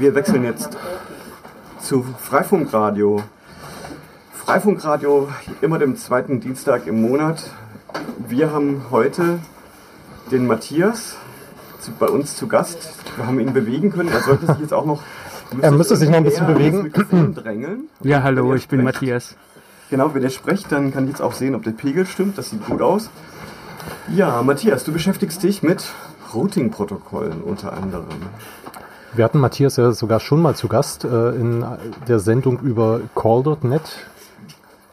wir wechseln jetzt zu Freifunkradio. Freifunkradio immer dem zweiten Dienstag im Monat. Wir haben heute den Matthias zu, bei uns zu Gast. Wir haben ihn bewegen können. Er sollte sich jetzt auch noch. Er müsste sich noch ein bisschen bewegen. Drängeln. Ja, hallo, ich bin Matthias. Genau, wenn ihr sprecht, dann kann ich jetzt auch sehen, ob der Pegel stimmt. Das sieht gut aus. Ja, Matthias, du beschäftigst dich mit Routing-Protokollen unter anderem. Wir hatten Matthias ja sogar schon mal zu Gast äh, in der Sendung über Call.net.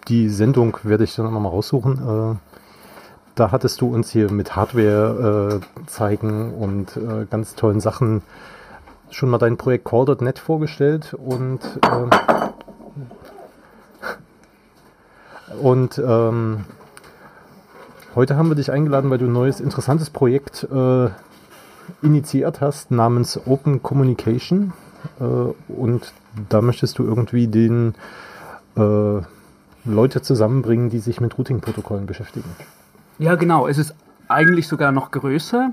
Die Sendung werde ich dann nochmal raussuchen. Äh, da hattest du uns hier mit Hardware äh, zeigen und äh, ganz tollen Sachen schon mal dein Projekt Call.net vorgestellt und ähm, und ähm, heute haben wir dich eingeladen, weil du ein neues interessantes Projekt äh, initiiert hast namens Open Communication äh, und da möchtest du irgendwie den äh, Leute zusammenbringen, die sich mit Routing-Protokollen beschäftigen. Ja, genau. Es ist eigentlich sogar noch größer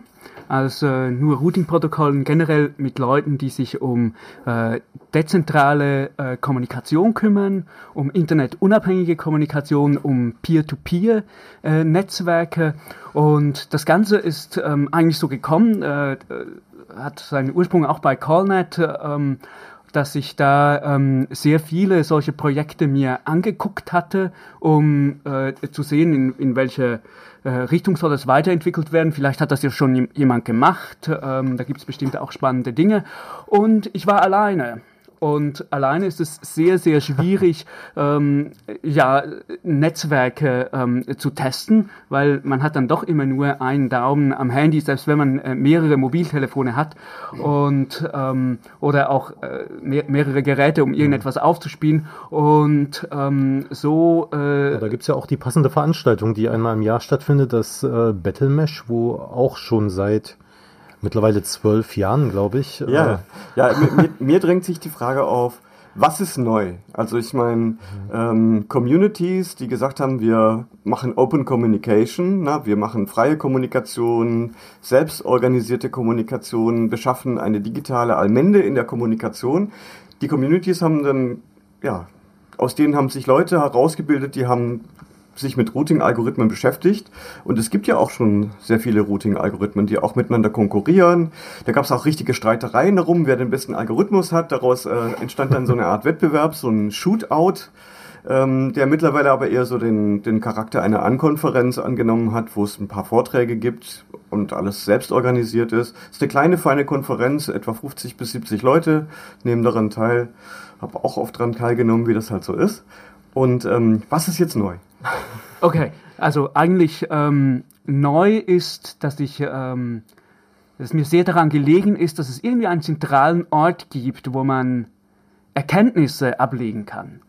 als äh, nur Routing-Protokollen, generell mit Leuten, die sich um äh, dezentrale äh, Kommunikation kümmern, um internetunabhängige Kommunikation, um Peer-to-Peer-Netzwerke. Äh, Und das Ganze ist ähm, eigentlich so gekommen, äh, hat seinen Ursprung auch bei CallNet. Ähm, dass ich da ähm, sehr viele solche Projekte mir angeguckt hatte, um äh, zu sehen, in, in welche äh, Richtung soll das weiterentwickelt werden. Vielleicht hat das ja schon jemand gemacht. Ähm, da gibt es bestimmt auch spannende Dinge. Und ich war alleine. Und alleine ist es sehr, sehr schwierig, ähm, ja, Netzwerke ähm, zu testen, weil man hat dann doch immer nur einen Daumen am Handy, selbst wenn man äh, mehrere Mobiltelefone hat und ähm, oder auch äh, mehr, mehrere Geräte, um irgendetwas aufzuspielen. Und ähm, so. Äh, ja, da gibt's ja auch die passende Veranstaltung, die einmal im Jahr stattfindet, das äh, Battle Mesh, wo auch schon seit mittlerweile zwölf Jahren, glaube ich. Ja, äh, ja mir, mir, drängt sich die Frage auf, was ist neu? Also ich meine, ähm, Communities, die gesagt haben, wir machen Open Communication, na, wir machen freie Kommunikation, selbstorganisierte Kommunikation, beschaffen eine digitale Allmende in der Kommunikation. Die Communities haben dann, ja, aus denen haben sich Leute herausgebildet, die haben sich mit Routing-Algorithmen beschäftigt. Und es gibt ja auch schon sehr viele Routing-Algorithmen, die auch miteinander konkurrieren. Da gab es auch richtige Streitereien darum, wer den besten Algorithmus hat. Daraus äh, entstand dann so eine Art Wettbewerb, so ein Shootout. Ähm, der mittlerweile aber eher so den, den Charakter einer Ankonferenz angenommen hat, wo es ein paar Vorträge gibt und alles selbst organisiert ist. Es ist eine kleine, feine Konferenz, etwa 50 bis 70 Leute nehmen daran teil. Habe auch oft daran teilgenommen, wie das halt so ist. Und ähm, was ist jetzt neu? Okay, also eigentlich ähm, neu ist, dass ich, ähm, dass mir sehr daran gelegen ist, dass es irgendwie einen zentralen Ort gibt, wo man Erkenntnisse ablegen kann.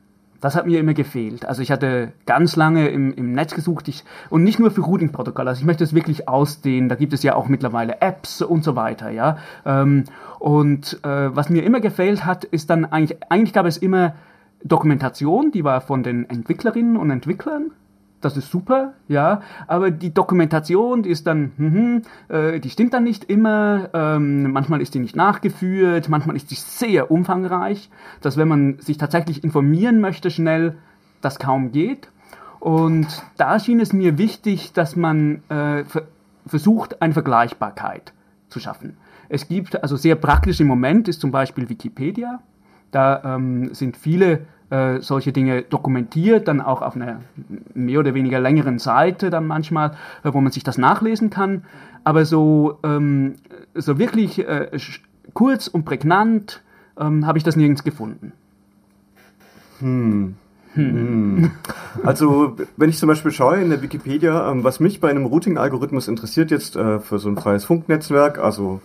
Das hat mir immer gefehlt. Also ich hatte ganz lange im, im Netz gesucht ich, und nicht nur für Routing-Protokolle. Also ich möchte es wirklich ausdehnen. Da gibt es ja auch mittlerweile Apps und so weiter. Ja. Ähm, und äh, was mir immer gefehlt hat, ist dann eigentlich, eigentlich gab es immer Dokumentation, die war von den Entwicklerinnen und Entwicklern. Das ist super, ja, aber die Dokumentation, die ist dann, hm, äh, die stimmt dann nicht immer. Ähm, manchmal ist die nicht nachgeführt, manchmal ist sie sehr umfangreich, dass wenn man sich tatsächlich informieren möchte schnell, das kaum geht. Und da schien es mir wichtig, dass man äh, versucht, eine Vergleichbarkeit zu schaffen. Es gibt also sehr praktisch im Moment ist zum Beispiel Wikipedia. Da ähm, sind viele äh, solche Dinge dokumentiert, dann auch auf einer mehr oder weniger längeren Seite dann manchmal, äh, wo man sich das nachlesen kann. Aber so, ähm, so wirklich äh, kurz und prägnant ähm, habe ich das nirgends gefunden. Hm. Hm. Also, wenn ich zum Beispiel schaue in der Wikipedia, ähm, was mich bei einem Routing-Algorithmus interessiert, jetzt äh, für so ein freies Funknetzwerk, also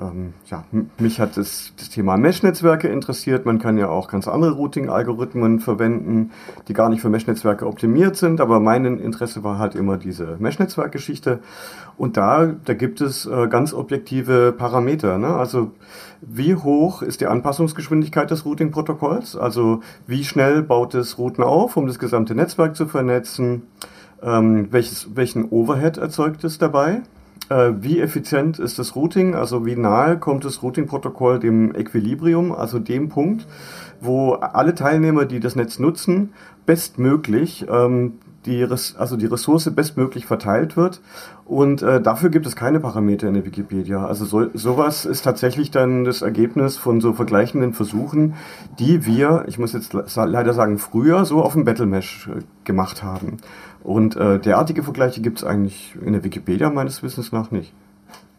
ähm, ja, mich hat das, das Thema Mesh-Netzwerke interessiert. Man kann ja auch ganz andere Routing-Algorithmen verwenden, die gar nicht für Mesh-Netzwerke optimiert sind, aber mein Interesse war halt immer diese Mesh-Netzwerk-Geschichte. Und da, da gibt es äh, ganz objektive Parameter. Ne? Also wie hoch ist die Anpassungsgeschwindigkeit des Routing-Protokolls? Also wie schnell baut es Routen auf, um das gesamte Netzwerk zu vernetzen? Ähm, welches, welchen Overhead erzeugt es dabei? Äh, wie effizient ist das Routing, also wie nahe kommt das Routing-Protokoll dem Equilibrium, also dem Punkt, wo alle Teilnehmer, die das Netz nutzen, bestmöglich ähm, die, also die Ressource bestmöglich verteilt wird. Und äh, dafür gibt es keine Parameter in der Wikipedia. Also so, sowas ist tatsächlich dann das Ergebnis von so vergleichenden Versuchen, die wir, ich muss jetzt leider sagen, früher so auf dem Battlemesh äh, gemacht haben. Und äh, derartige Vergleiche gibt es eigentlich in der Wikipedia meines Wissens nach nicht.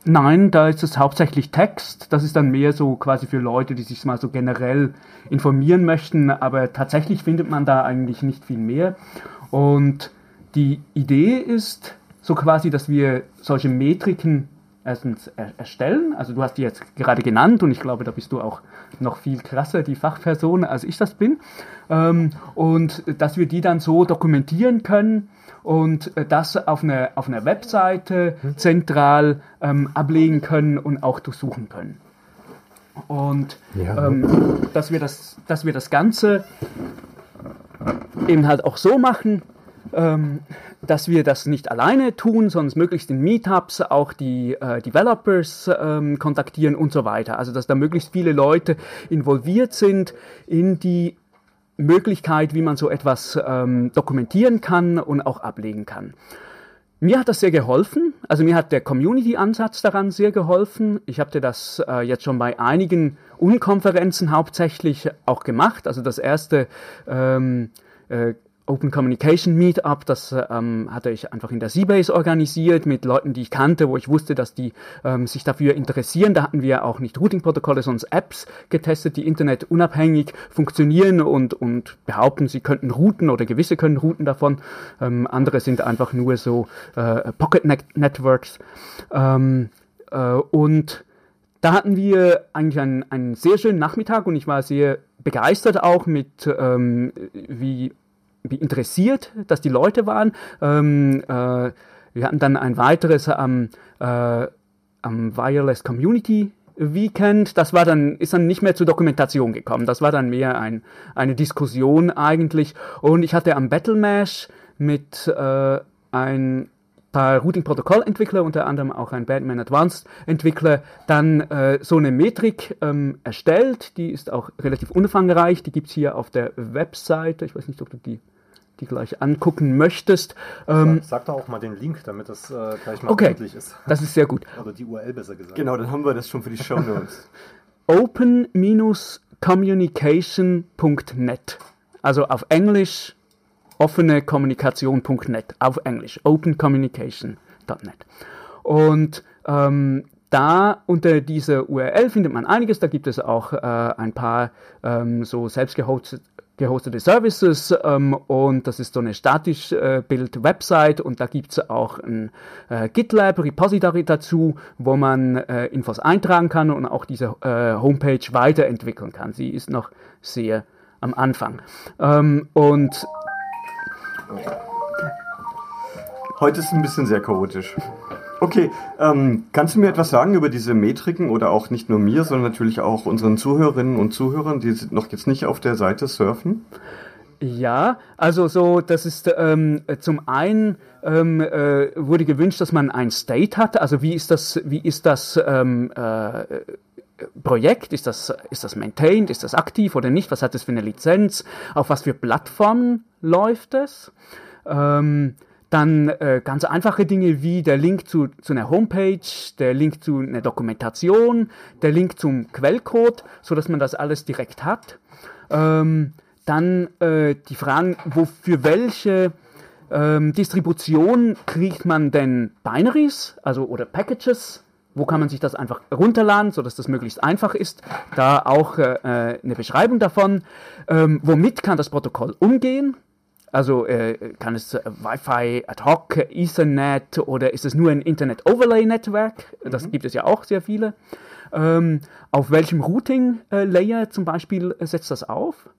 Nein, da ist es hauptsächlich Text. Das ist dann mehr so quasi für Leute, die sich mal so generell informieren möchten. Aber tatsächlich findet man da eigentlich nicht viel mehr. Und die Idee ist so quasi, dass wir solche Metriken erstens erstellen. Also du hast die jetzt gerade genannt und ich glaube, da bist du auch noch viel krasser, die Fachperson, als ich das bin. Ähm, und dass wir die dann so dokumentieren können und das auf einer auf eine Webseite zentral ähm, ablegen können und auch durchsuchen können. Und ja. ähm, dass, wir das, dass wir das Ganze eben halt auch so machen, ähm, dass wir das nicht alleine tun, sondern möglichst in Meetups auch die äh, Developers ähm, kontaktieren und so weiter. Also dass da möglichst viele Leute involviert sind in die Möglichkeit, wie man so etwas ähm, dokumentieren kann und auch ablegen kann. Mir hat das sehr geholfen. Also mir hat der Community-Ansatz daran sehr geholfen. Ich habe das äh, jetzt schon bei einigen Unkonferenzen hauptsächlich auch gemacht. Also das erste ähm, äh, Open Communication Meetup, das ähm, hatte ich einfach in der Seabase organisiert mit Leuten, die ich kannte, wo ich wusste, dass die ähm, sich dafür interessieren. Da hatten wir auch nicht Routing-Protokolle, sondern Apps getestet, die internetunabhängig funktionieren und, und behaupten, sie könnten routen oder gewisse können routen davon. Ähm, andere sind einfach nur so äh, Pocket -Net Networks. Ähm, äh, und da hatten wir eigentlich einen, einen sehr schönen Nachmittag und ich war sehr begeistert auch mit, ähm, wie interessiert, dass die Leute waren. Ähm, äh, wir hatten dann ein weiteres am, äh, am Wireless Community Weekend. Das war dann, ist dann nicht mehr zur Dokumentation gekommen. Das war dann mehr ein, eine Diskussion eigentlich. Und ich hatte am Battle Mash mit äh, ein paar Routing-Protokoll-Entwickler, unter anderem auch ein Batman Advanced-Entwickler, dann äh, so eine Metrik ähm, erstellt. Die ist auch relativ umfangreich. Die gibt es hier auf der Webseite. Ich weiß nicht, ob du die, die gleich angucken möchtest. Ähm, sag, sag doch auch mal den Link, damit das äh, gleich mal okay, ist. Das ist sehr gut. Oder die URL besser gesagt. Genau, dann haben wir das schon für die Show Notes. Open-communication.net. Also auf Englisch offene Kommunikation.net auf Englisch, opencommunication.net. Und ähm, da unter dieser URL findet man einiges. Da gibt es auch äh, ein paar ähm, so selbstgehostete gehostete Services ähm, und das ist so eine statisch äh, Bild-Website und da gibt es auch ein äh, GitLab Repository dazu, wo man äh, Infos eintragen kann und auch diese äh, Homepage weiterentwickeln kann. Sie ist noch sehr am Anfang. Ähm, und Heute ist ein bisschen sehr chaotisch. Okay, ähm, kannst du mir etwas sagen über diese Metriken oder auch nicht nur mir, sondern natürlich auch unseren Zuhörerinnen und Zuhörern, die noch jetzt nicht auf der Seite surfen? Ja, also so, das ist ähm, zum einen ähm, äh, wurde gewünscht, dass man ein State hat. Also wie ist das, wie ist das ähm, äh, Projekt? Ist das, ist das maintained? Ist das aktiv oder nicht? Was hat es für eine Lizenz? Auf was für Plattformen läuft es? Ähm, dann äh, ganz einfache Dinge wie der Link zu, zu einer Homepage, der Link zu einer Dokumentation, der Link zum Quellcode, so dass man das alles direkt hat. Ähm, dann äh, die Fragen, wo, für welche ähm, Distribution kriegt man denn Binaries, also oder Packages? Wo kann man sich das einfach runterladen, sodass das möglichst einfach ist? Da auch äh, äh eine Beschreibung davon. Ähm, womit kann das Protokoll umgehen? Also äh, kann es äh, Wi-Fi ad hoc, Ethernet oder ist es nur ein Internet Overlay Netzwerk? Das mhm. gibt es ja auch sehr viele. Ähm, auf welchem Routing äh, zum Beispiel setzt das auf?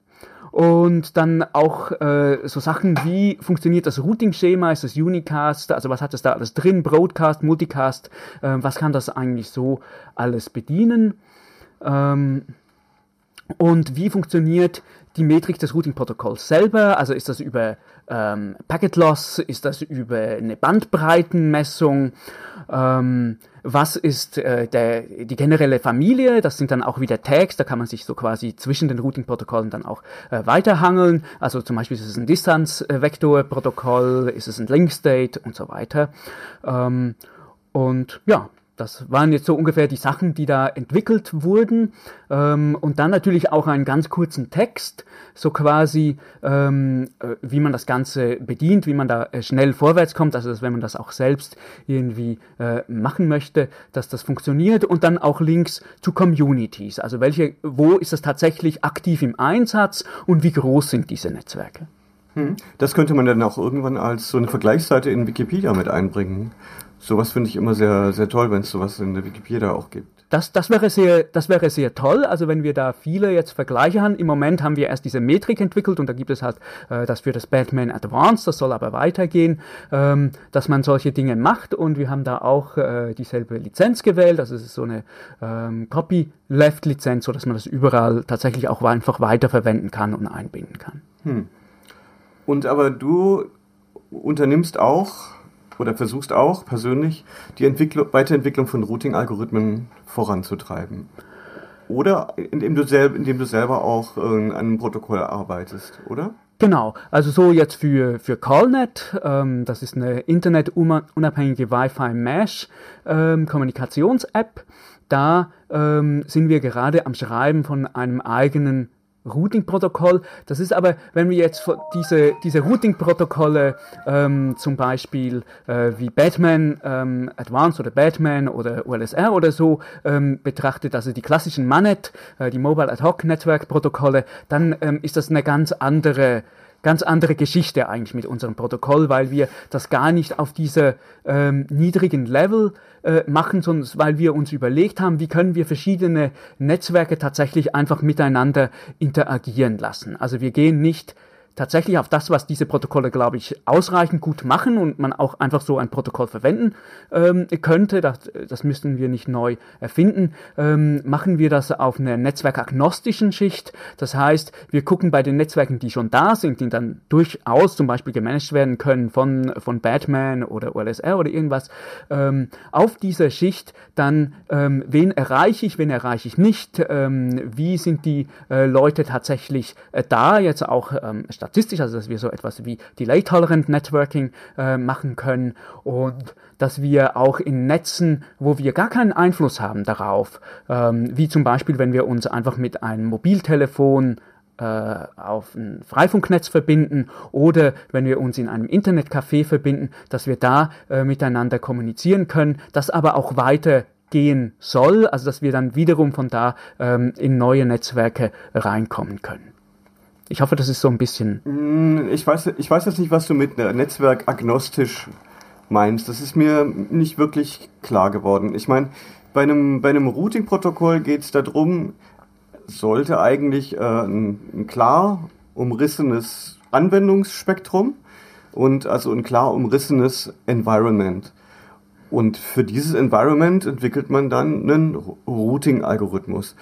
Und dann auch äh, so Sachen wie funktioniert das Routing-Schema, ist das Unicast, also was hat es da alles drin, Broadcast, Multicast, äh, was kann das eigentlich so alles bedienen? Ähm, Und wie funktioniert die Metrik des Routing-Protokolls selber? Also ist das über ähm, Packet Loss? Ist das über eine Bandbreitenmessung? Ähm, was ist äh, der, die generelle Familie? Das sind dann auch wieder Tags, da kann man sich so quasi zwischen den Routing-Protokollen dann auch äh, weiterhangeln. Also zum Beispiel ist es ein Distanz-Vektor-Protokoll, ist es ein Link-State und so weiter. Ähm, und ja, das waren jetzt so ungefähr die Sachen, die da entwickelt wurden. Ähm, und dann natürlich auch einen ganz kurzen Text, so quasi, ähm, äh, wie man das Ganze bedient, wie man da äh, schnell vorwärts kommt. Also, dass, wenn man das auch selbst irgendwie äh, machen möchte, dass das funktioniert. Und dann auch Links zu Communities. Also, welche, wo ist das tatsächlich aktiv im Einsatz und wie groß sind diese Netzwerke? Hm. Das könnte man dann auch irgendwann als so eine Vergleichsseite in Wikipedia mit einbringen. Sowas finde ich immer sehr, sehr toll, wenn es sowas in der Wikipedia auch gibt. Das, das, wäre sehr, das wäre sehr toll. Also wenn wir da viele jetzt Vergleiche haben. Im Moment haben wir erst diese Metrik entwickelt und da gibt es halt äh, das für das Batman Advanced, das soll aber weitergehen, ähm, dass man solche Dinge macht und wir haben da auch äh, dieselbe Lizenz gewählt. Also es ist so eine ähm, Copy-Left-Lizenz, sodass man das überall tatsächlich auch einfach weiterverwenden kann und einbinden kann. Hm. Und aber du unternimmst auch oder versuchst auch persönlich die Entwicklung, Weiterentwicklung von Routing-Algorithmen voranzutreiben. Oder indem du, selb, indem du selber auch äh, an einem Protokoll arbeitest, oder? Genau, also so jetzt für, für CallNet, ähm, das ist eine internetunabhängige Wi-Fi-Mesh-Kommunikations-App. Ähm, da ähm, sind wir gerade am Schreiben von einem eigenen Routing-Protokoll. Das ist aber, wenn wir jetzt diese, diese Routing-Protokolle ähm, zum Beispiel äh, wie Batman ähm, Advanced oder Batman oder OLSR oder so ähm, betrachtet, also die klassischen Manet, äh, die Mobile Ad Hoc Network Protokolle, dann ähm, ist das eine ganz andere ganz andere Geschichte eigentlich mit unserem Protokoll, weil wir das gar nicht auf diese ähm, niedrigen Level äh, machen, sondern weil wir uns überlegt haben, wie können wir verschiedene Netzwerke tatsächlich einfach miteinander interagieren lassen. Also wir gehen nicht tatsächlich auf das, was diese Protokolle, glaube ich, ausreichend gut machen und man auch einfach so ein Protokoll verwenden ähm, könnte, das, das müssten wir nicht neu erfinden, ähm, machen wir das auf einer netzwerkagnostischen Schicht. Das heißt, wir gucken bei den Netzwerken, die schon da sind, die dann durchaus zum Beispiel gemanagt werden können von, von Batman oder OLSR oder irgendwas, ähm, auf dieser Schicht dann, ähm, wen erreiche ich, wen erreiche ich nicht, ähm, wie sind die äh, Leute tatsächlich äh, da, jetzt auch ähm, statistisch, also dass wir so etwas wie Delay Tolerant Networking äh, machen können und dass wir auch in Netzen, wo wir gar keinen Einfluss haben darauf, ähm, wie zum Beispiel, wenn wir uns einfach mit einem Mobiltelefon äh, auf ein Freifunknetz verbinden oder wenn wir uns in einem Internetcafé verbinden, dass wir da äh, miteinander kommunizieren können, das aber auch weiter gehen soll, also dass wir dann wiederum von da ähm, in neue Netzwerke reinkommen können. Ich hoffe, das ist so ein bisschen. Mm, ich weiß, ich weiß jetzt nicht, was du mit Netzwerk agnostisch meinst. Das ist mir nicht wirklich klar geworden. Ich meine, bei einem, bei einem Routing-Protokoll geht es darum, sollte eigentlich äh, ein, ein klar umrissenes Anwendungsspektrum und also ein klar umrissenes Environment. Und für dieses Environment entwickelt man dann einen Routing-Algorithmus.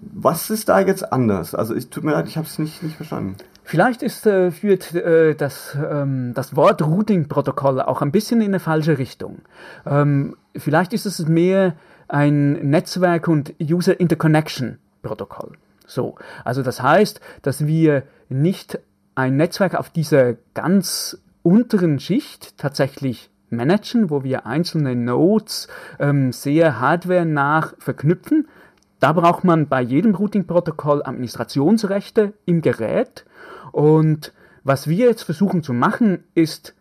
Was ist da jetzt anders? Also ich tut mir leid, ich habe es nicht, nicht verstanden. Vielleicht ist, äh, führt äh, das, ähm, das Wort Routing-Protokoll auch ein bisschen in eine falsche Richtung. Ähm, vielleicht ist es mehr ein Netzwerk- und User-Interconnection-Protokoll. So, also das heißt, dass wir nicht ein Netzwerk auf dieser ganz unteren Schicht tatsächlich managen, wo wir einzelne Nodes ähm, sehr hardware-nach verknüpfen. Da braucht man bei jedem Routing-Protokoll Administrationsrechte im Gerät. Und was wir jetzt versuchen zu machen, ist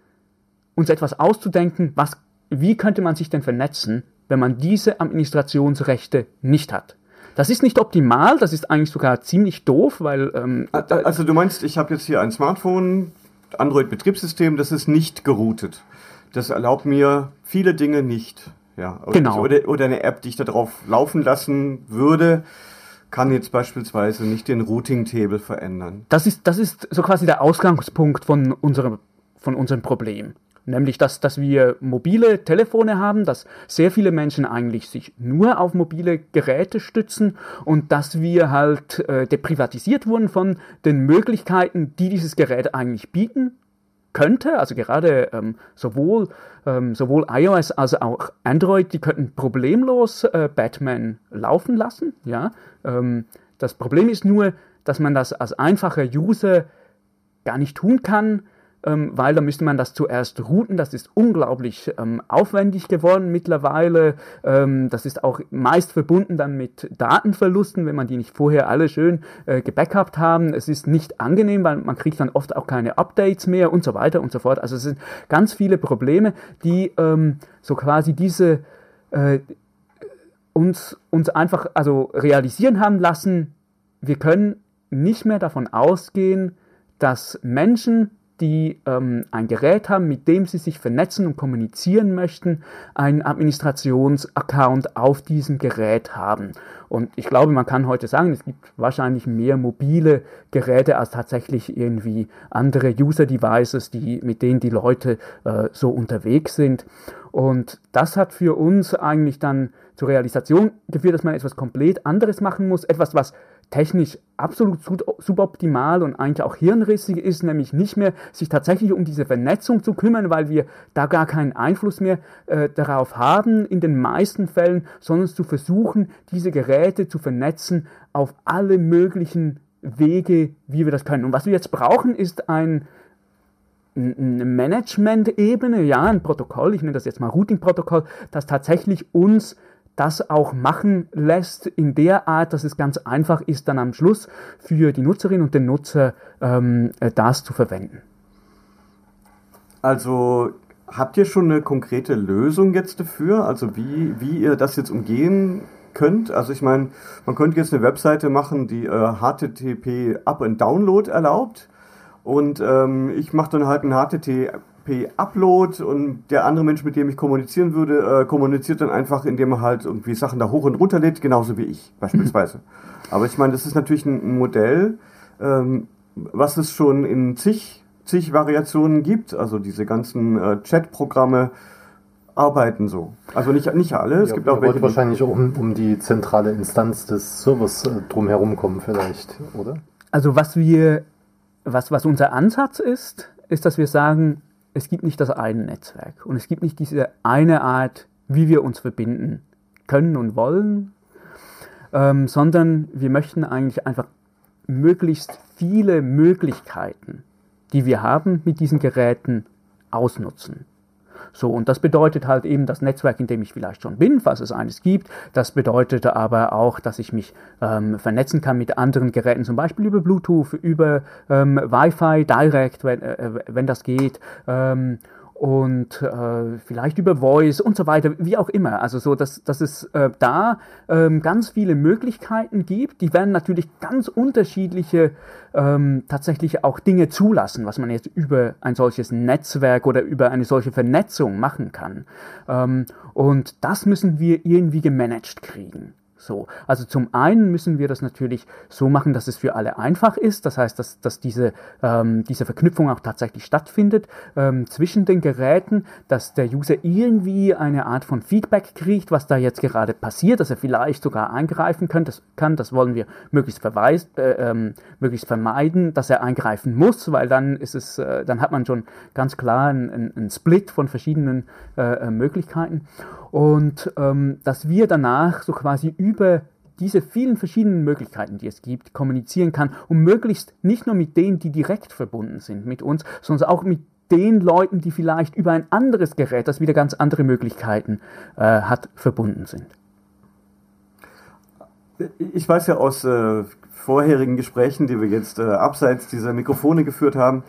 uns etwas auszudenken, was, wie könnte man sich denn vernetzen, wenn man diese Administrationsrechte nicht hat. Das ist nicht optimal, das ist eigentlich sogar ziemlich doof, weil... Ähm, also du meinst, ich habe jetzt hier ein Smartphone, Android-Betriebssystem, das ist nicht geroutet das erlaubt mir viele Dinge nicht. Ja, oder, genau. oder, oder eine App, die ich da drauf laufen lassen würde, kann jetzt beispielsweise nicht den Routing-Table verändern. Das ist, das ist so quasi der Ausgangspunkt von unserem, von unserem Problem. Nämlich, dass, dass wir mobile Telefone haben, dass sehr viele Menschen eigentlich sich nur auf mobile Geräte stützen und dass wir halt äh, deprivatisiert wurden von den Möglichkeiten, die dieses Gerät eigentlich bieten könnte. Also gerade ähm, sowohl, ähm, sowohl iOS als auch Android, die könnten problemlos äh, Batman laufen lassen. Ja? Ähm, das Problem ist nur, dass man das als einfacher User gar nicht tun kann weil da müsste man das zuerst routen. Das ist unglaublich ähm, aufwendig geworden mittlerweile. Ähm, das ist auch meist verbunden dann mit Datenverlusten, wenn man die nicht vorher alle schön äh, gebackupt haben. Es ist nicht angenehm, weil man kriegt dann oft auch keine Updates mehr und so weiter und so fort. Also es sind ganz viele Probleme, die ähm, so quasi diese äh, uns, uns einfach also realisieren haben lassen, wir können nicht mehr davon ausgehen, dass Menschen die ähm, ein Gerät haben, mit dem sie sich vernetzen und kommunizieren möchten, einen Administrationsaccount auf diesem Gerät haben. Und ich glaube, man kann heute sagen, es gibt wahrscheinlich mehr mobile Geräte als tatsächlich irgendwie andere User-Devices, die, mit denen die Leute äh, so unterwegs sind. Und das hat für uns eigentlich dann zur Realisation geführt, dass man etwas komplett anderes machen muss, etwas, was technisch absolut suboptimal und eigentlich auch hirnrissig ist, nämlich nicht mehr sich tatsächlich um diese Vernetzung zu kümmern, weil wir da gar keinen Einfluss mehr äh, darauf haben in den meisten Fällen, sondern zu versuchen, diese Geräte zu vernetzen auf alle möglichen Wege, wie wir das können. Und was wir jetzt brauchen, ist ein eine Management-Ebene, ja, ein Protokoll, ich nenne das jetzt mal Routing-Protokoll, das tatsächlich uns das auch machen lässt in der Art, dass es ganz einfach ist, dann am Schluss für die Nutzerin und den Nutzer ähm, äh, das zu verwenden. Also habt ihr schon eine konkrete Lösung jetzt dafür? Also wie, wie ihr das jetzt umgehen könnt? Also ich meine, man könnte jetzt eine Webseite machen, die äh, HTTP Up and Download erlaubt. Und ähm, ich mache dann halt ein HTTP Upload und der andere Mensch, mit dem ich kommunizieren würde, äh, kommuniziert dann einfach, indem er halt irgendwie Sachen da hoch und runter lädt, genauso wie ich beispielsweise. Aber ich meine, das ist natürlich ein, Modell, ähm, was es schon in zig, zig Variationen gibt. Also diese ganzen äh, Chat-Programme arbeiten so. Also nicht, nicht alle, es ja, gibt auch welche. wahrscheinlich um, um die zentrale Instanz des Servers äh, drumherum kommen vielleicht, oder? Also was wir, was, was unser Ansatz ist, ist, dass wir sagen, es gibt nicht das eine Netzwerk und es gibt nicht diese eine Art, wie wir uns verbinden können und wollen, ähm, sondern wir möchten eigentlich einfach möglichst viele Möglichkeiten, die wir haben mit diesen Geräten, ausnutzen. So, und das bedeutet halt eben das Netzwerk, in dem ich vielleicht schon bin, falls es eines gibt. Das bedeutet aber auch, dass ich mich ähm, vernetzen kann mit anderen Geräten, zum Beispiel über Bluetooth, über ähm, Wi-Fi direct, wenn, äh, wenn das geht. Ähm, und äh, vielleicht über Voice und so weiter, wie auch immer. Also so, dass, dass es äh, da ähm, ganz viele Möglichkeiten gibt. Die werden natürlich ganz unterschiedliche ähm, tatsächlich auch Dinge zulassen, was man jetzt über ein solches Netzwerk oder über eine solche Vernetzung machen kann. Ähm, und das müssen wir irgendwie gemanagt kriegen. So, also zum einen müssen wir das natürlich so machen, dass es für alle einfach ist. Das heißt, dass, dass diese, ähm, diese Verknüpfung auch tatsächlich stattfindet ähm, zwischen den Geräten, dass der User irgendwie eine Art von Feedback kriegt, was da jetzt gerade passiert, dass er vielleicht sogar eingreifen kann. Das, kann, das wollen wir möglichst, verweis, äh, ähm, möglichst vermeiden, dass er eingreifen muss, weil dann ist es, äh, dann hat man schon ganz klar einen, einen Split von verschiedenen äh, äh Möglichkeiten und ähm, dass wir danach so quasi über diese vielen verschiedenen Möglichkeiten, die es gibt, kommunizieren kann und möglichst nicht nur mit denen, die direkt verbunden sind mit uns, sondern auch mit den Leuten, die vielleicht über ein anderes Gerät, das wieder ganz andere Möglichkeiten äh, hat, verbunden sind. Ich weiß ja aus äh, vorherigen Gesprächen, die wir jetzt äh, abseits dieser Mikrofone geführt haben,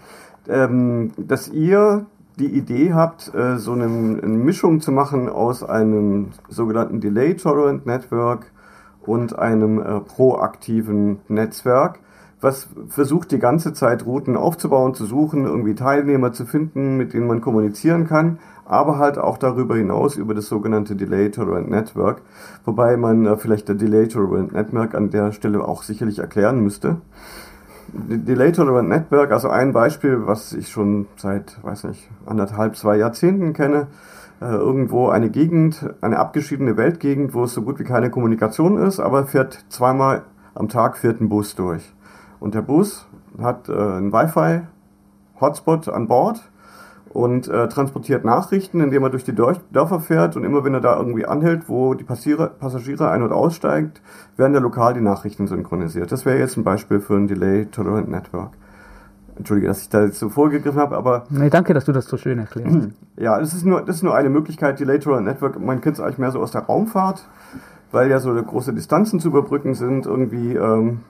ähm, dass ihr die Idee habt, äh, so eine, Mischung zu machen aus einem sogenannten Delay Tolerant Network und einem äh, proaktiven Netzwerk, was versucht die ganze Zeit Routen aufzubauen, zu suchen, irgendwie Teilnehmer zu finden, mit denen man kommunizieren kann, aber halt auch darüber hinaus über das sogenannte Delay Tolerant Network, wobei man äh, vielleicht der Delay Tolerant Network an der Stelle auch sicherlich erklären müsste. Delay Tolerant Network, also ein Beispiel, was ich schon seit, weiß nicht, anderthalb, zwei Jahrzehnten kenne, äh, irgendwo eine Gegend, eine abgeschiedene Weltgegend, wo es so gut wie keine Kommunikation ist, aber fährt zweimal am Tag fährt ein Bus durch. Und der Bus hat äh, einen Wi-Fi-Hotspot an Bord und äh, transportiert Nachrichten, indem er durch die Dörfer fährt und immer wenn er da irgendwie anhält, wo die Passiere, Passagiere ein- und aussteigt, werden da lokal die Nachrichten synchronisiert. Das wäre jetzt ein Beispiel für ein Delay Tolerant Network. Entschuldige, dass ich da jetzt so vorgegriffen habe, aber. Nee, danke, dass du das so schön erklärst. Ja, das ist nur, das ist nur eine Möglichkeit, Delay Tolerant Network. Man kennt es eigentlich mehr so aus der Raumfahrt weil ja so große Distanzen zu überbrücken sind, irgendwie ähm,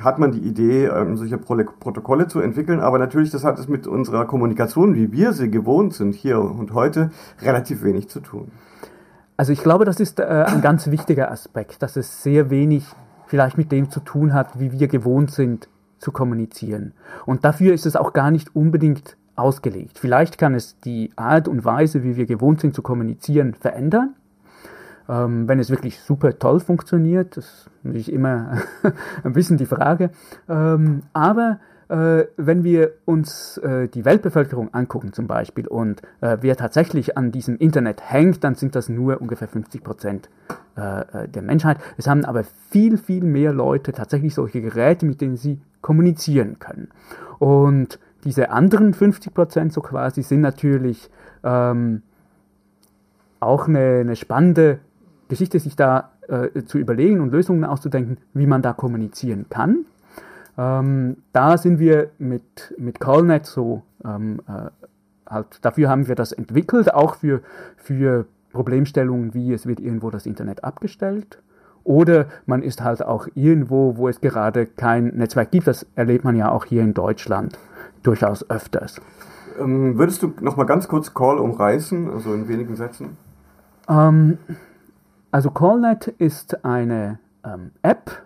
hat man die Idee, ähm, solche Pro Protokolle zu entwickeln. Aber natürlich, das hat es mit unserer Kommunikation, wie wir sie gewohnt sind, hier und heute, relativ wenig zu tun. Also ich glaube, das ist äh, ein ganz wichtiger Aspekt, dass es sehr wenig vielleicht mit dem zu tun hat, wie wir gewohnt sind zu kommunizieren. Und dafür ist es auch gar nicht unbedingt ausgelegt. Vielleicht kann es die Art und Weise, wie wir gewohnt sind zu kommunizieren, verändern. Ähm, wenn es wirklich super toll funktioniert, das ist natürlich immer ein bisschen die Frage. Ähm, aber äh, wenn wir uns äh, die Weltbevölkerung angucken zum Beispiel und äh, wer tatsächlich an diesem Internet hängt, dann sind das nur ungefähr 50 Prozent äh, äh, der Menschheit. Es haben aber viel, viel mehr Leute tatsächlich solche Geräte, mit denen sie kommunizieren können. Und diese anderen 50 Prozent so quasi sind natürlich ähm, auch eine, eine spannende Geschichte, sich da äh, zu überlegen und Lösungen auszudenken, wie man da kommunizieren kann. Ähm, da sind wir mit, mit CallNet so, ähm, äh, halt, dafür haben wir das entwickelt, auch für, für Problemstellungen wie es wird irgendwo das Internet abgestellt. Oder man ist halt auch irgendwo, wo es gerade kein Netzwerk gibt. Das erlebt man ja auch hier in Deutschland durchaus öfters. Ähm, würdest du noch mal ganz kurz Call umreißen, also in wenigen Sätzen? Ähm, also CallNet ist eine ähm, App,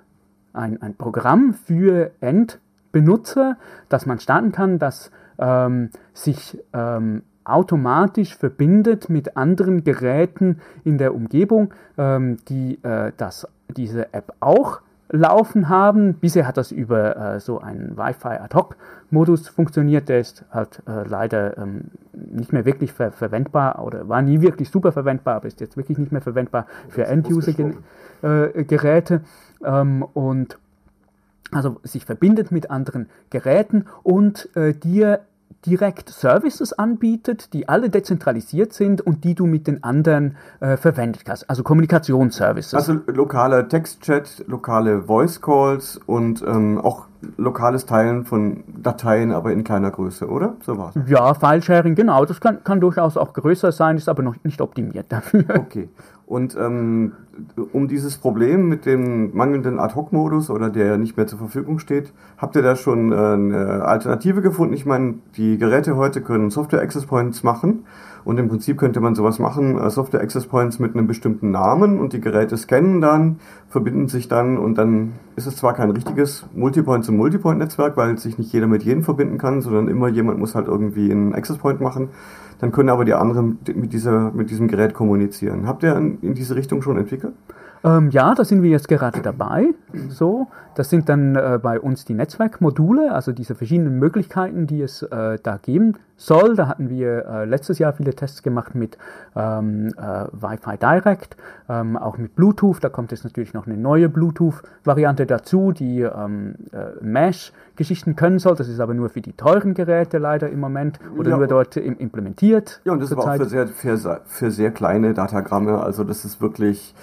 ein, ein Programm für Endbenutzer, das man starten kann, das ähm, sich ähm, automatisch verbindet mit anderen Geräten in der Umgebung, ähm, die äh, das, diese App auch laufen haben. Bisher hat das über äh, so einen Wi-Fi Ad-Hoc-Modus funktioniert. Der ist halt äh, leider ähm, nicht mehr wirklich ver verwendbar oder war nie wirklich super verwendbar, aber ist jetzt wirklich nicht mehr verwendbar für End-User-Geräte. Äh, ähm, und also sich verbindet mit anderen Geräten und äh, dir direkt Services anbietet, die alle dezentralisiert sind und die du mit den anderen äh, verwendet hast. Also Kommunikationsservices. Also lokale Textchat, lokale Voice Calls und ähm, auch lokales Teilen von Dateien, aber in kleiner Größe, oder? So war's. Ja, File-Sharing, genau. Das kann, kann durchaus auch größer sein, ist aber noch nicht optimiert dafür. Okay. Und ähm, um dieses Problem mit dem mangelnden Ad-Hoc-Modus oder der nicht mehr zur Verfügung steht, habt ihr da schon äh, eine Alternative gefunden? Ich meine, die Geräte heute können Software-Access Points machen und im Prinzip könnte man sowas machen, äh, Software Access Points mit einem bestimmten Namen und die Geräte scannen dann, verbinden sich dann und dann ist es zwar kein richtiges Multipoint zum Multipoint-Netzwerk, weil sich nicht jeder mit jedem verbinden kann, sondern immer jemand muss halt irgendwie einen Access Point machen. Dann können aber die anderen mit, dieser, mit diesem Gerät kommunizieren. Habt ihr in diese Richtung schon entwickelt? Ähm, ja, da sind wir jetzt gerade dabei. So, das sind dann äh, bei uns die Netzwerkmodule, also diese verschiedenen Möglichkeiten, die es äh, da geben soll. Da hatten wir äh, letztes Jahr viele Tests gemacht mit ähm, äh, Wi-Fi Direct, ähm, auch mit Bluetooth. Da kommt jetzt natürlich noch eine neue Bluetooth-Variante dazu, die ähm, äh, Mesh-Geschichten können soll. Das ist aber nur für die teuren Geräte leider im Moment oder ja. nur dort im, implementiert. Ja, und das ist auch für sehr, für, für sehr kleine Datagramme. Also das ist wirklich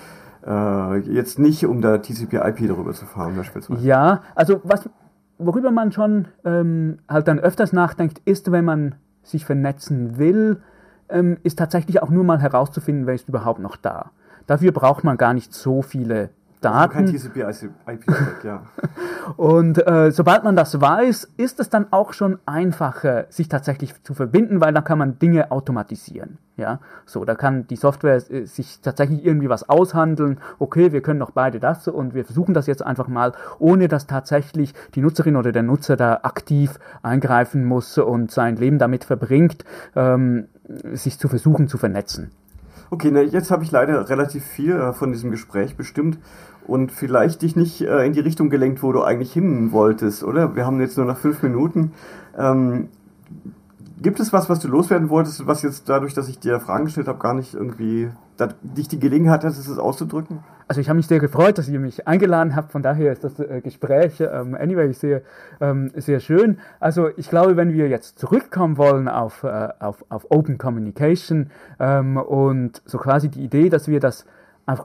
äh, jetzt nicht, um da TCP/IP darüber zu fahren, beispielsweise. Ja, also was, worüber man schon ähm, halt dann öfters nachdenkt, ist, wenn man sich vernetzen will, ähm, ist tatsächlich auch nur mal herauszufinden, wer ist überhaupt noch da. Dafür braucht man gar nicht so viele Daten. Also kein TCP/IP, ja. Und äh, sobald man das weiß, ist es dann auch schon einfacher, sich tatsächlich zu verbinden, weil da kann man Dinge automatisieren. Ja, so, da kann die Software äh, sich tatsächlich irgendwie was aushandeln. Okay, wir können doch beide das und wir versuchen das jetzt einfach mal, ohne dass tatsächlich die Nutzerin oder der Nutzer da aktiv eingreifen muss und sein Leben damit verbringt, ähm, sich zu versuchen zu vernetzen. Okay, na, jetzt habe ich leider relativ viel äh, von diesem Gespräch bestimmt und vielleicht dich nicht äh, in die Richtung gelenkt, wo du eigentlich hin wolltest, oder? Wir haben jetzt nur noch fünf Minuten. Ähm, gibt es was, was du loswerden wolltest, was jetzt dadurch, dass ich dir Fragen gestellt habe, gar nicht irgendwie dich die Gelegenheit hattest, es auszudrücken? Also ich habe mich sehr gefreut, dass ihr mich eingeladen habt. Von daher ist das äh, Gespräch ähm, anyway sehr, ähm, sehr schön. Also ich glaube, wenn wir jetzt zurückkommen wollen auf, äh, auf, auf Open Communication ähm, und so quasi die Idee, dass wir das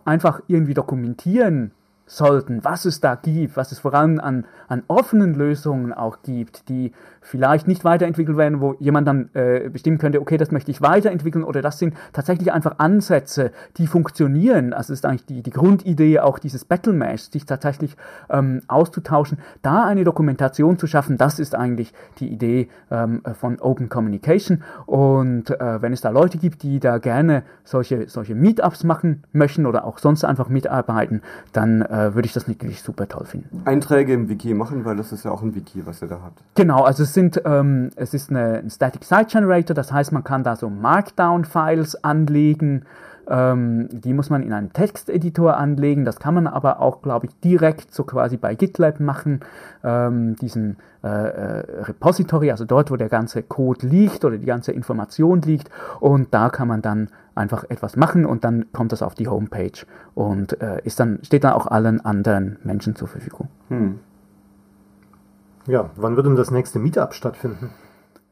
einfach irgendwie dokumentieren sollten, was es da gibt, was es vor allem an, an offenen Lösungen auch gibt, die vielleicht nicht weiterentwickelt werden, wo jemand dann äh, bestimmen könnte, okay, das möchte ich weiterentwickeln oder das sind tatsächlich einfach Ansätze, die funktionieren. Also ist eigentlich die, die Grundidee auch dieses Battle Mesh, sich tatsächlich ähm, auszutauschen, da eine Dokumentation zu schaffen, das ist eigentlich die Idee ähm, von Open Communication. Und äh, wenn es da Leute gibt, die da gerne solche, solche Meetups machen möchten oder auch sonst einfach mitarbeiten, dann äh, würde ich das natürlich super toll finden. Einträge im Wiki machen, weil das ist ja auch ein Wiki, was ihr da habt. Genau, also es sind, ähm, es ist eine, ein Static Site Generator, das heißt, man kann da so Markdown-Files anlegen. Ähm, die muss man in einem Texteditor anlegen. Das kann man aber auch, glaube ich, direkt so quasi bei GitLab machen. Ähm, diesen äh, äh, Repository, also dort, wo der ganze Code liegt oder die ganze Information liegt. Und da kann man dann einfach etwas machen und dann kommt das auf die Homepage und äh, ist dann, steht dann auch allen anderen Menschen zur Verfügung. Hm. Ja, wann wird denn das nächste Meetup stattfinden?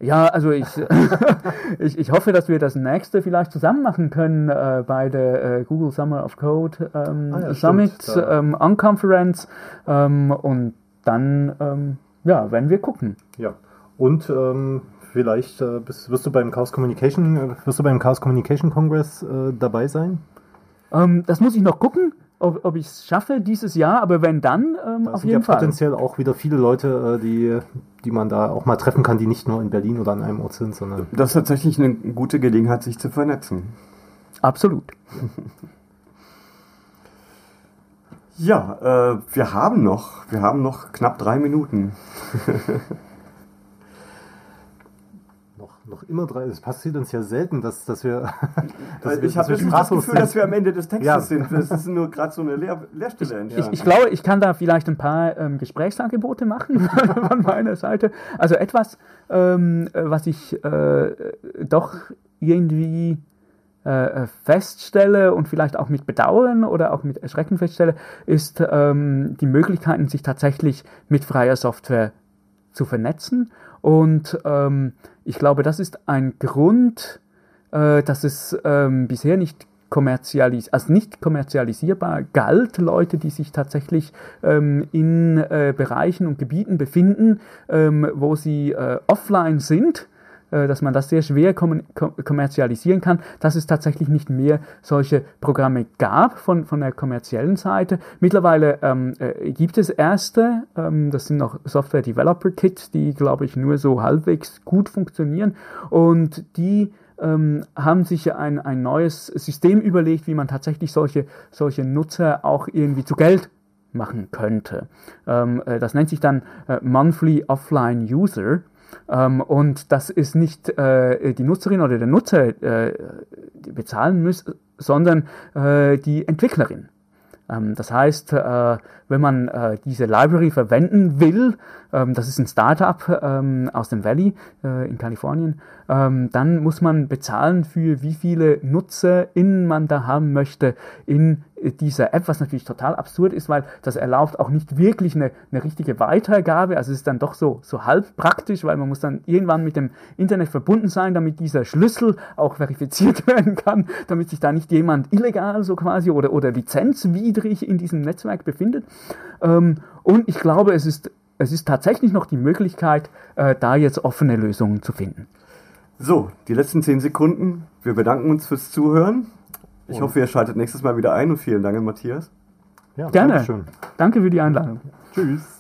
Ja, also ich, ich, ich hoffe, dass wir das nächste vielleicht zusammen machen können äh, bei der äh, Google Summer of Code ähm, ah, ja, Summit ähm, Unconference ähm, und dann ähm, ja, werden wir gucken. Ja, und ähm, vielleicht äh, bist, wirst du beim Chaos Communication äh, wirst du beim Chaos Communication Congress äh, dabei sein? Ähm, das muss ich noch gucken ob, ob ich es schaffe dieses Jahr, aber wenn dann, ähm, da auf jeden ja Fall. potenziell auch wieder viele Leute, äh, die, die man da auch mal treffen kann, die nicht nur in Berlin oder an einem Ort sind, sondern. Das ist tatsächlich eine gute Gelegenheit, sich zu vernetzen. Absolut. ja, äh, wir haben noch, wir haben noch knapp drei Minuten. noch immer drei. Es passiert uns ja selten, dass, dass wir. dass ich habe das Gefühl, sind. dass wir am Ende des Textes ja. sind. Das ist nur gerade so eine Lehr Lehrstelle entstanden. Ich, ich, glaube, ich kann da vielleicht ein paar ähm, Gesprächsangebote machen von meiner Seite. Also etwas, ähm, was ich äh, doch irgendwie äh, feststelle und vielleicht auch mit Bedauern oder auch mit Erschrecken feststelle, ist ähm, die Möglichkeiten, sich tatsächlich mit freier Software zu vernetzen. Und ähm, ich glaube, das ist ein Grund, äh, dass es ähm, bisher nicht kommerzialis also nicht kommerzialisierbar galt, Leute, die sich tatsächlich ähm, in äh, Bereichen und Gebieten befinden, ähm, wo sie äh, offline sind dass man das sehr schwer kommerzialisieren kann, dass es tatsächlich nicht mehr solche Programme gab von, von der kommerziellen Seite. Mittlerweile ähm, äh, gibt es erste, ähm, das sind noch Software Developer Kits, die, glaube ich, nur so halbwegs gut funktionieren und die ähm, haben sich ein, ein neues System überlegt, wie man tatsächlich solche, solche Nutzer auch irgendwie zu Geld machen könnte. Ähm, äh, das nennt sich dann äh, Monthly Offline User. Ähm, und das ist nicht äh, die Nutzerin oder der Nutzer, äh, die bezahlen müssen, sondern äh, die Entwicklerin. Ähm, das heißt, äh, wenn man äh, diese Library verwenden will, ähm, das ist ein Startup aus dem Valley äh, in Kalifornien, dann muss man bezahlen für wie viele NutzerInnen man da haben möchte in dieser App, was natürlich total absurd ist, weil das erlaubt auch nicht wirklich eine, eine richtige Weitergabe. Also es ist dann doch so, so halb praktisch, weil man muss dann irgendwann mit dem Internet verbunden sein, damit dieser Schlüssel auch verifiziert werden kann, damit sich da nicht jemand illegal so quasi oder, oder lizenzwidrig in diesem Netzwerk befindet. Ähm, und ich glaube, es ist, es ist tatsächlich noch die Möglichkeit, äh, da jetzt offene Lösungen zu finden. So, die letzten zehn Sekunden. Wir bedanken uns fürs Zuhören. Ich und hoffe, ihr schaltet nächstes Mal wieder ein und vielen Dank, Matthias. Ja, Gerne. Danke für die Einladung. Tschüss.